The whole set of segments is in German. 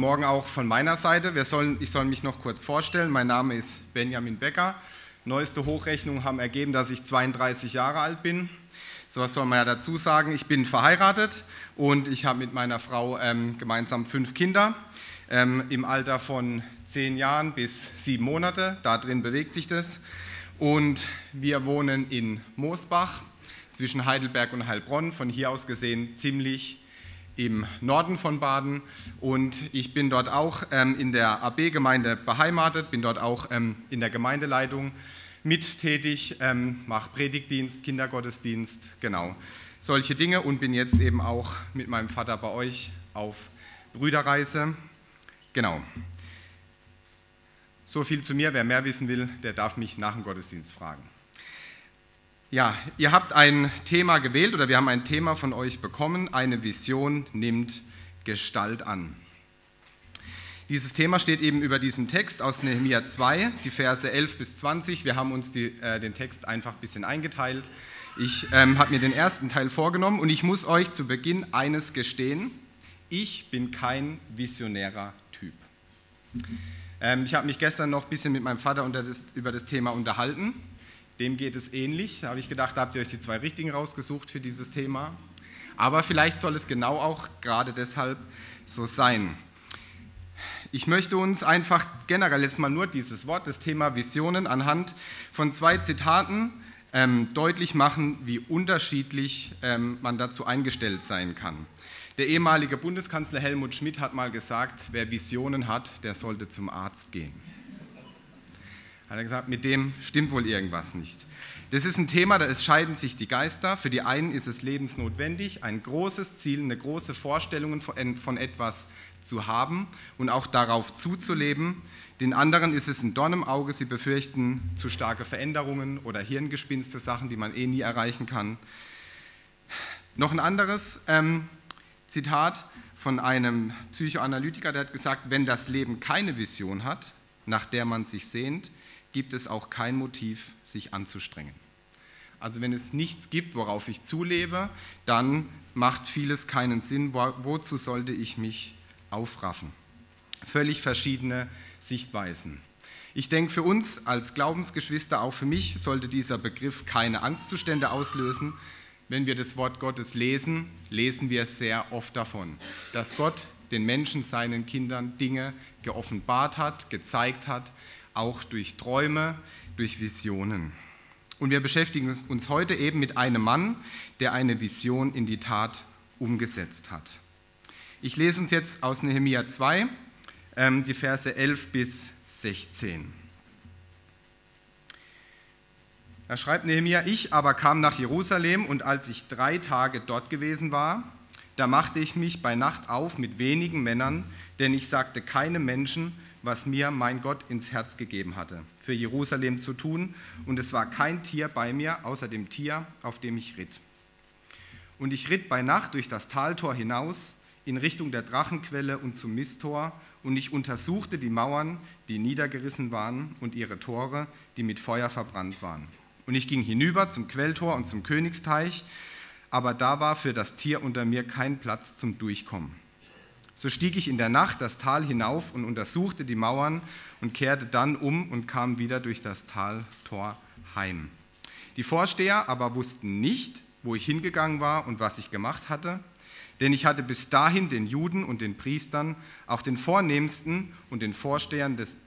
Morgen auch von meiner Seite. Sollen, ich soll mich noch kurz vorstellen. Mein Name ist Benjamin Becker. Neueste Hochrechnungen haben ergeben, dass ich 32 Jahre alt bin. So was soll man ja dazu sagen. Ich bin verheiratet und ich habe mit meiner Frau ähm, gemeinsam fünf Kinder ähm, im Alter von zehn Jahren bis sieben Monate. Da drin bewegt sich das. Und wir wohnen in Moosbach zwischen Heidelberg und Heilbronn. Von hier aus gesehen ziemlich im Norden von Baden und ich bin dort auch ähm, in der AB-Gemeinde beheimatet, bin dort auch ähm, in der Gemeindeleitung mittätig, ähm, mache Predigtdienst, Kindergottesdienst, genau, solche Dinge und bin jetzt eben auch mit meinem Vater bei euch auf Brüderreise. Genau. So viel zu mir. Wer mehr wissen will, der darf mich nach dem Gottesdienst fragen. Ja, ihr habt ein Thema gewählt oder wir haben ein Thema von euch bekommen. Eine Vision nimmt Gestalt an. Dieses Thema steht eben über diesem Text aus Nehemiah 2, die Verse 11 bis 20. Wir haben uns die, äh, den Text einfach ein bisschen eingeteilt. Ich ähm, habe mir den ersten Teil vorgenommen und ich muss euch zu Beginn eines gestehen. Ich bin kein visionärer Typ. Ähm, ich habe mich gestern noch ein bisschen mit meinem Vater das, über das Thema unterhalten dem geht es ähnlich. Da habe ich gedacht, da habt ihr euch die zwei richtigen rausgesucht für dieses Thema. Aber vielleicht soll es genau auch gerade deshalb so sein. Ich möchte uns einfach generell jetzt mal nur dieses Wort, das Thema Visionen, anhand von zwei Zitaten ähm, deutlich machen, wie unterschiedlich ähm, man dazu eingestellt sein kann. Der ehemalige Bundeskanzler Helmut Schmidt hat mal gesagt, wer Visionen hat, der sollte zum Arzt gehen hat er gesagt, mit dem stimmt wohl irgendwas nicht. Das ist ein Thema, da scheiden sich die Geister. Für die einen ist es lebensnotwendig, ein großes Ziel, eine große Vorstellung von etwas zu haben und auch darauf zuzuleben. Den anderen ist es ein Dorn im Auge, sie befürchten zu starke Veränderungen oder Hirngespinste, Sachen, die man eh nie erreichen kann. Noch ein anderes ähm, Zitat von einem Psychoanalytiker, der hat gesagt, wenn das Leben keine Vision hat, nach der man sich sehnt, gibt es auch kein Motiv, sich anzustrengen. Also wenn es nichts gibt, worauf ich zulebe, dann macht vieles keinen Sinn. Wo, wozu sollte ich mich aufraffen? Völlig verschiedene Sichtweisen. Ich denke, für uns als Glaubensgeschwister, auch für mich, sollte dieser Begriff keine Angstzustände auslösen. Wenn wir das Wort Gottes lesen, lesen wir sehr oft davon, dass Gott den Menschen, seinen Kindern Dinge geoffenbart hat, gezeigt hat, auch durch Träume, durch Visionen. Und wir beschäftigen uns heute eben mit einem Mann, der eine Vision in die Tat umgesetzt hat. Ich lese uns jetzt aus Nehemia 2 ähm, die Verse 11 bis 16. Da schreibt Nehemia, ich aber kam nach Jerusalem und als ich drei Tage dort gewesen war, da machte ich mich bei Nacht auf mit wenigen Männern, denn ich sagte keinem Menschen, was mir mein Gott ins Herz gegeben hatte, für Jerusalem zu tun, und es war kein Tier bei mir, außer dem Tier, auf dem ich ritt. Und ich ritt bei Nacht durch das Taltor hinaus, in Richtung der Drachenquelle und zum Misttor, und ich untersuchte die Mauern, die niedergerissen waren, und ihre Tore, die mit Feuer verbrannt waren. Und ich ging hinüber zum Quelltor und zum Königsteich, aber da war für das Tier unter mir kein Platz zum Durchkommen. So stieg ich in der Nacht das Tal hinauf und untersuchte die Mauern und kehrte dann um und kam wieder durch das Taltor heim. Die Vorsteher aber wussten nicht, wo ich hingegangen war und was ich gemacht hatte, denn ich hatte bis dahin den Juden und den Priestern, auch den Vornehmsten und den Vorstehern, des,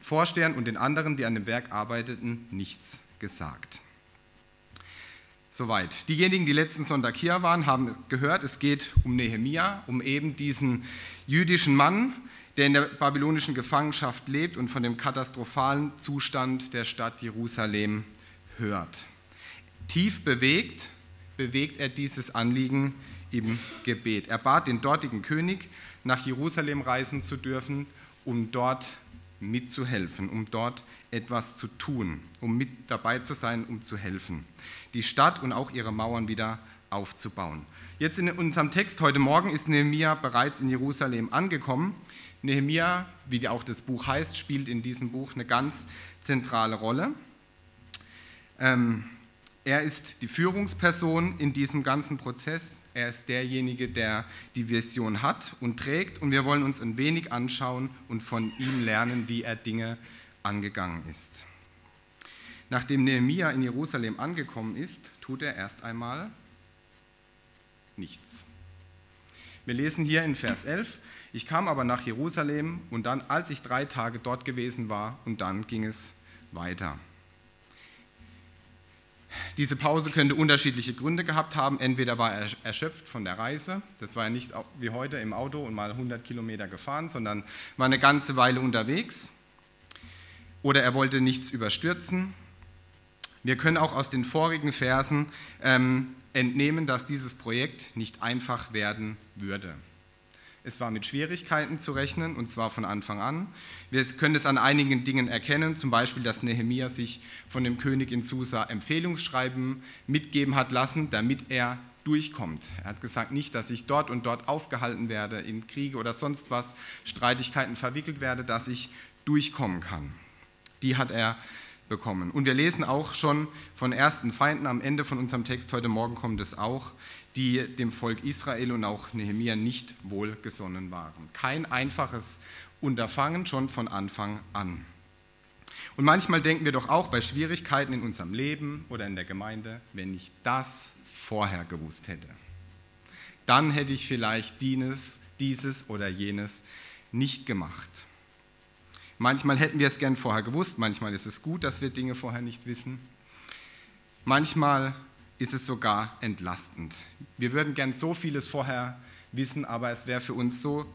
Vorstehern und den anderen, die an dem Werk arbeiteten, nichts gesagt. Soweit. Diejenigen, die letzten Sonntag hier waren, haben gehört, es geht um Nehemia, um eben diesen jüdischen Mann, der in der babylonischen Gefangenschaft lebt und von dem katastrophalen Zustand der Stadt Jerusalem hört. Tief bewegt, bewegt er dieses Anliegen im Gebet. Er bat den dortigen König, nach Jerusalem reisen zu dürfen, um dort mitzuhelfen, um dort etwas zu tun, um mit dabei zu sein, um zu helfen die Stadt und auch ihre Mauern wieder aufzubauen. Jetzt in unserem Text heute Morgen ist Nehemia bereits in Jerusalem angekommen. Nehemia, wie auch das Buch heißt, spielt in diesem Buch eine ganz zentrale Rolle. Ähm, Er ist die Führungsperson in diesem ganzen Prozess. Er ist derjenige, der die Vision hat und trägt. Und wir wollen uns ein wenig anschauen und von ihm lernen, wie er Dinge angegangen ist. Nachdem Nehemia in Jerusalem angekommen ist, tut er erst einmal nichts. Wir lesen hier in Vers 11, ich kam aber nach Jerusalem und dann, als ich drei Tage dort gewesen war, und dann ging es weiter. Diese Pause könnte unterschiedliche Gründe gehabt haben. Entweder war er erschöpft von der Reise, das war ja nicht wie heute im Auto und mal 100 Kilometer gefahren, sondern war eine ganze Weile unterwegs. Oder er wollte nichts überstürzen. Wir können auch aus den vorigen Versen ähm, entnehmen, dass dieses Projekt nicht einfach werden würde. Es war mit Schwierigkeiten zu rechnen, und zwar von Anfang an. Wir können es an einigen Dingen erkennen, zum Beispiel, dass Nehemia sich von dem König in Susa Empfehlungsschreiben mitgeben hat lassen, damit er durchkommt. Er hat gesagt, nicht, dass ich dort und dort aufgehalten werde, in Kriege oder sonst was, Streitigkeiten verwickelt werde, dass ich durchkommen kann. Die hat er bekommen. Und wir lesen auch schon von ersten Feinden am Ende von unserem Text, heute Morgen kommt es auch, die dem Volk Israel und auch Nehemia nicht wohlgesonnen waren. Kein einfaches Unterfangen schon von Anfang an. Und manchmal denken wir doch auch bei Schwierigkeiten in unserem Leben oder in der Gemeinde, wenn ich das vorher gewusst hätte, dann hätte ich vielleicht dieses, dieses oder jenes nicht gemacht. Manchmal hätten wir es gern vorher gewusst, manchmal ist es gut, dass wir Dinge vorher nicht wissen. Manchmal ist es sogar entlastend. Wir würden gern so vieles vorher wissen, aber es wäre für uns so,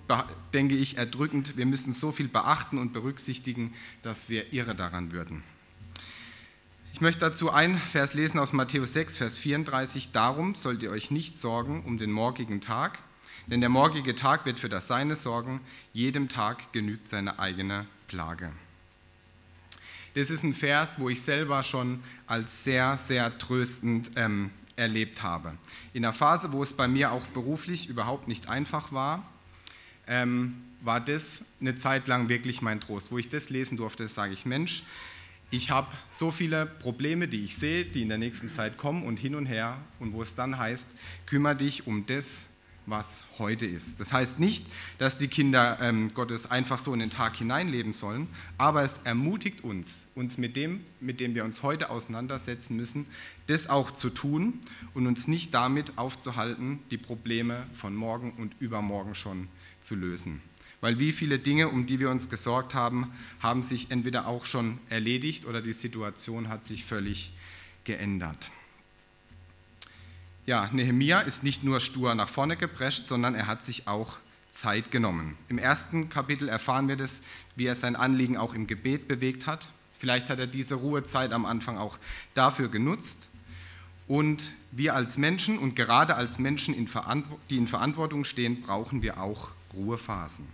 denke ich, erdrückend. Wir müssen so viel beachten und berücksichtigen, dass wir irre daran würden. Ich möchte dazu ein Vers lesen aus Matthäus 6, Vers 34. Darum sollt ihr euch nicht sorgen um den morgigen Tag, denn der morgige Tag wird für das Seine sorgen. Jedem Tag genügt seine eigene Plage. Das ist ein Vers, wo ich selber schon als sehr, sehr tröstend ähm, erlebt habe. In einer Phase, wo es bei mir auch beruflich überhaupt nicht einfach war, ähm, war das eine Zeit lang wirklich mein Trost. Wo ich das lesen durfte, sage ich, Mensch, ich habe so viele Probleme, die ich sehe, die in der nächsten Zeit kommen und hin und her und wo es dann heißt, kümmere dich um das, was heute ist. Das heißt nicht, dass die Kinder ähm, Gottes einfach so in den Tag hineinleben sollen, aber es ermutigt uns, uns mit dem, mit dem wir uns heute auseinandersetzen müssen, das auch zu tun und uns nicht damit aufzuhalten, die Probleme von morgen und übermorgen schon zu lösen. Weil wie viele Dinge, um die wir uns gesorgt haben, haben sich entweder auch schon erledigt oder die Situation hat sich völlig geändert. Ja, Nehemia ist nicht nur stur nach vorne geprescht, sondern er hat sich auch Zeit genommen. Im ersten Kapitel erfahren wir das, wie er sein Anliegen auch im Gebet bewegt hat. Vielleicht hat er diese Ruhezeit am Anfang auch dafür genutzt. Und wir als Menschen und gerade als Menschen, die in Verantwortung stehen, brauchen wir auch Ruhephasen.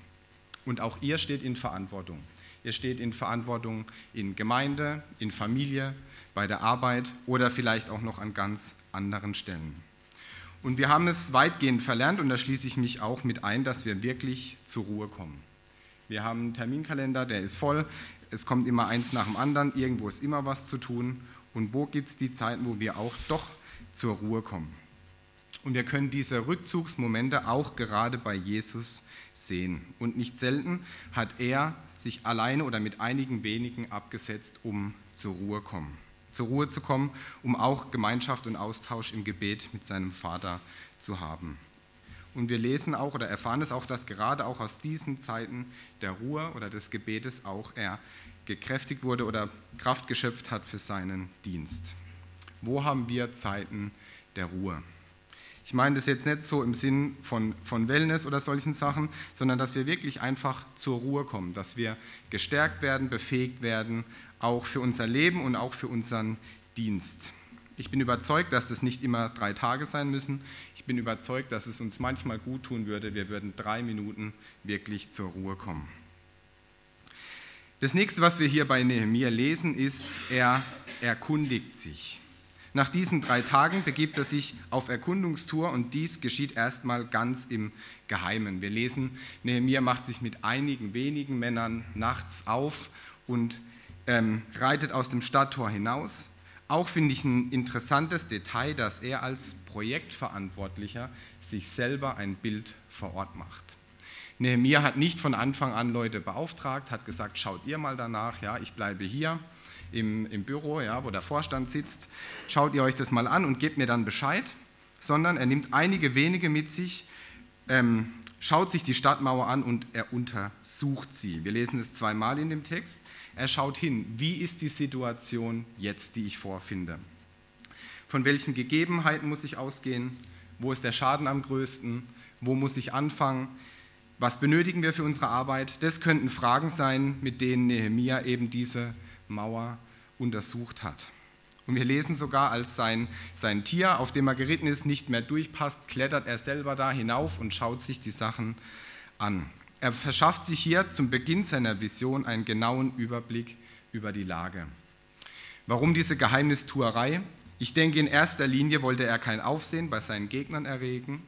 Und auch ihr steht in Verantwortung. Ihr steht in Verantwortung in Gemeinde, in Familie, bei der Arbeit oder vielleicht auch noch an ganz anderen Stellen. Und wir haben es weitgehend verlernt und da schließe ich mich auch mit ein, dass wir wirklich zur Ruhe kommen. Wir haben einen Terminkalender, der ist voll, es kommt immer eins nach dem anderen, irgendwo ist immer was zu tun und wo gibt es die Zeiten, wo wir auch doch zur Ruhe kommen. Und wir können diese Rückzugsmomente auch gerade bei Jesus sehen. Und nicht selten hat er sich alleine oder mit einigen wenigen abgesetzt, um zur Ruhe kommen zur Ruhe zu kommen, um auch Gemeinschaft und Austausch im Gebet mit seinem Vater zu haben. Und wir lesen auch oder erfahren es auch, dass gerade auch aus diesen Zeiten der Ruhe oder des Gebetes auch er gekräftigt wurde oder Kraft geschöpft hat für seinen Dienst. Wo haben wir Zeiten der Ruhe? Ich meine das jetzt nicht so im Sinn von, von Wellness oder solchen Sachen, sondern dass wir wirklich einfach zur Ruhe kommen, dass wir gestärkt werden, befähigt werden, auch für unser Leben und auch für unseren Dienst. Ich bin überzeugt, dass das nicht immer drei Tage sein müssen. Ich bin überzeugt, dass es uns manchmal gut tun würde, wir würden drei Minuten wirklich zur Ruhe kommen. Das nächste, was wir hier bei Nehemiah lesen, ist, er erkundigt sich. Nach diesen drei Tagen begibt er sich auf Erkundungstour und dies geschieht erstmal ganz im Geheimen. Wir lesen, Nehemiah macht sich mit einigen wenigen Männern nachts auf und ähm, reitet aus dem Stadttor hinaus. Auch finde ich ein interessantes Detail, dass er als Projektverantwortlicher sich selber ein Bild vor Ort macht. Nehemiah hat nicht von Anfang an Leute beauftragt, hat gesagt, schaut ihr mal danach, ja, ich bleibe hier im, im Büro, ja, wo der Vorstand sitzt, schaut ihr euch das mal an und gebt mir dann Bescheid, sondern er nimmt einige wenige mit sich, ähm, schaut sich die Stadtmauer an und er untersucht sie. Wir lesen es zweimal in dem Text. Er schaut hin, wie ist die Situation jetzt, die ich vorfinde? Von welchen Gegebenheiten muss ich ausgehen? Wo ist der Schaden am größten? Wo muss ich anfangen? Was benötigen wir für unsere Arbeit? Das könnten Fragen sein, mit denen Nehemia eben diese Mauer untersucht hat. Und wir lesen sogar, als sein, sein Tier, auf dem er geritten ist, nicht mehr durchpasst, klettert er selber da hinauf und schaut sich die Sachen an. Er verschafft sich hier zum Beginn seiner Vision einen genauen Überblick über die Lage. Warum diese Geheimnistuerei? Ich denke, in erster Linie wollte er kein Aufsehen bei seinen Gegnern erregen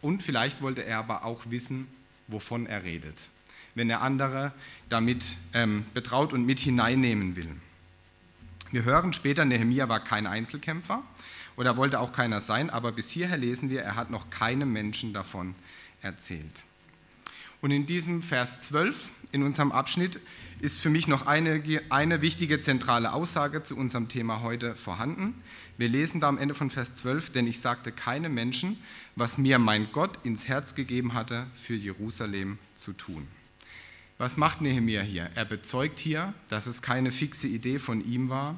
und vielleicht wollte er aber auch wissen, wovon er redet, wenn er andere damit ähm, betraut und mit hineinnehmen will. Wir hören später, Nehemia war kein Einzelkämpfer oder wollte auch keiner sein, aber bis hierher lesen wir, er hat noch keinem Menschen davon erzählt. Und in diesem Vers 12 in unserem Abschnitt ist für mich noch eine, eine wichtige zentrale Aussage zu unserem Thema heute vorhanden. Wir lesen da am Ende von Vers 12, denn ich sagte keinem Menschen, was mir mein Gott ins Herz gegeben hatte, für Jerusalem zu tun. Was macht Nehemiah hier? Er bezeugt hier, dass es keine fixe Idee von ihm war,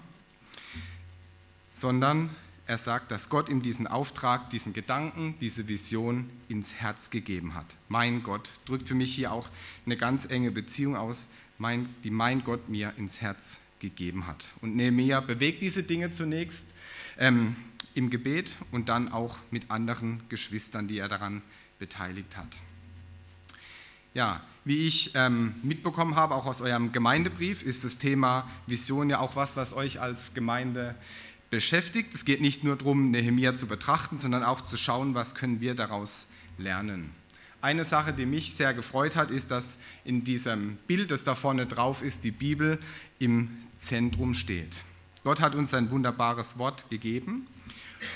sondern er sagt, dass Gott ihm diesen Auftrag, diesen Gedanken, diese Vision ins Herz gegeben hat. Mein Gott drückt für mich hier auch eine ganz enge Beziehung aus, die mein Gott mir ins Herz gegeben hat. Und Nehemiah bewegt diese Dinge zunächst ähm, im Gebet und dann auch mit anderen Geschwistern, die er daran beteiligt hat. Ja, wie ich ähm, mitbekommen habe, auch aus eurem Gemeindebrief, ist das Thema Vision ja auch was, was euch als Gemeinde beschäftigt. Es geht nicht nur darum, Nehemia zu betrachten, sondern auch zu schauen, was können wir daraus lernen. Eine Sache, die mich sehr gefreut hat, ist, dass in diesem Bild, das da vorne drauf ist, die Bibel im Zentrum steht. Gott hat uns ein wunderbares Wort gegeben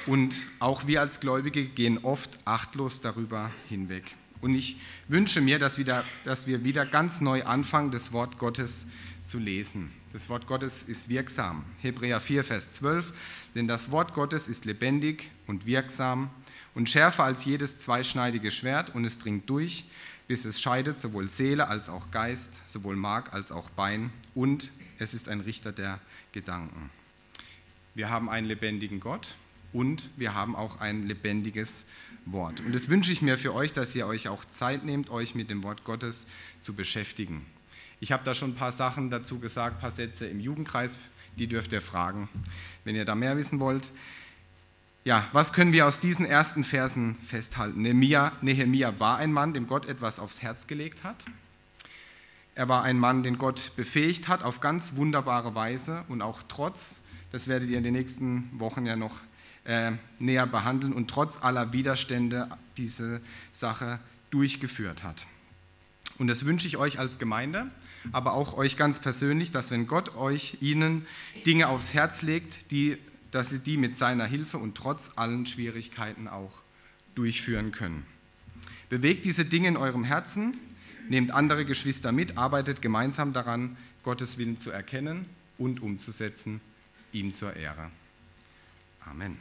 und auch wir als Gläubige gehen oft achtlos darüber hinweg. Und ich wünsche mir, dass, wieder, dass wir wieder ganz neu anfangen, das Wort Gottes zu lesen. Das Wort Gottes ist wirksam. Hebräer 4, Vers 12. Denn das Wort Gottes ist lebendig und wirksam und schärfer als jedes zweischneidige Schwert und es dringt durch, bis es scheidet sowohl Seele als auch Geist, sowohl Mark als auch Bein und es ist ein Richter der Gedanken. Wir haben einen lebendigen Gott und wir haben auch ein lebendiges Wort. Und das wünsche ich mir für euch, dass ihr euch auch Zeit nehmt, euch mit dem Wort Gottes zu beschäftigen. Ich habe da schon ein paar Sachen dazu gesagt, ein paar Sätze im Jugendkreis, die dürft ihr fragen, wenn ihr da mehr wissen wollt. Ja, was können wir aus diesen ersten Versen festhalten? Nehemia, Nehemia war ein Mann, dem Gott etwas aufs Herz gelegt hat. Er war ein Mann, den Gott befähigt hat auf ganz wunderbare Weise und auch trotz, das werdet ihr in den nächsten Wochen ja noch äh, näher behandeln, und trotz aller Widerstände diese Sache durchgeführt hat. Und das wünsche ich euch als Gemeinde, aber auch euch ganz persönlich, dass wenn Gott euch ihnen Dinge aufs Herz legt, die, dass sie die mit seiner Hilfe und trotz allen Schwierigkeiten auch durchführen können. Bewegt diese Dinge in eurem Herzen, nehmt andere Geschwister mit, arbeitet gemeinsam daran, Gottes Willen zu erkennen und umzusetzen, ihm zur Ehre. Amen.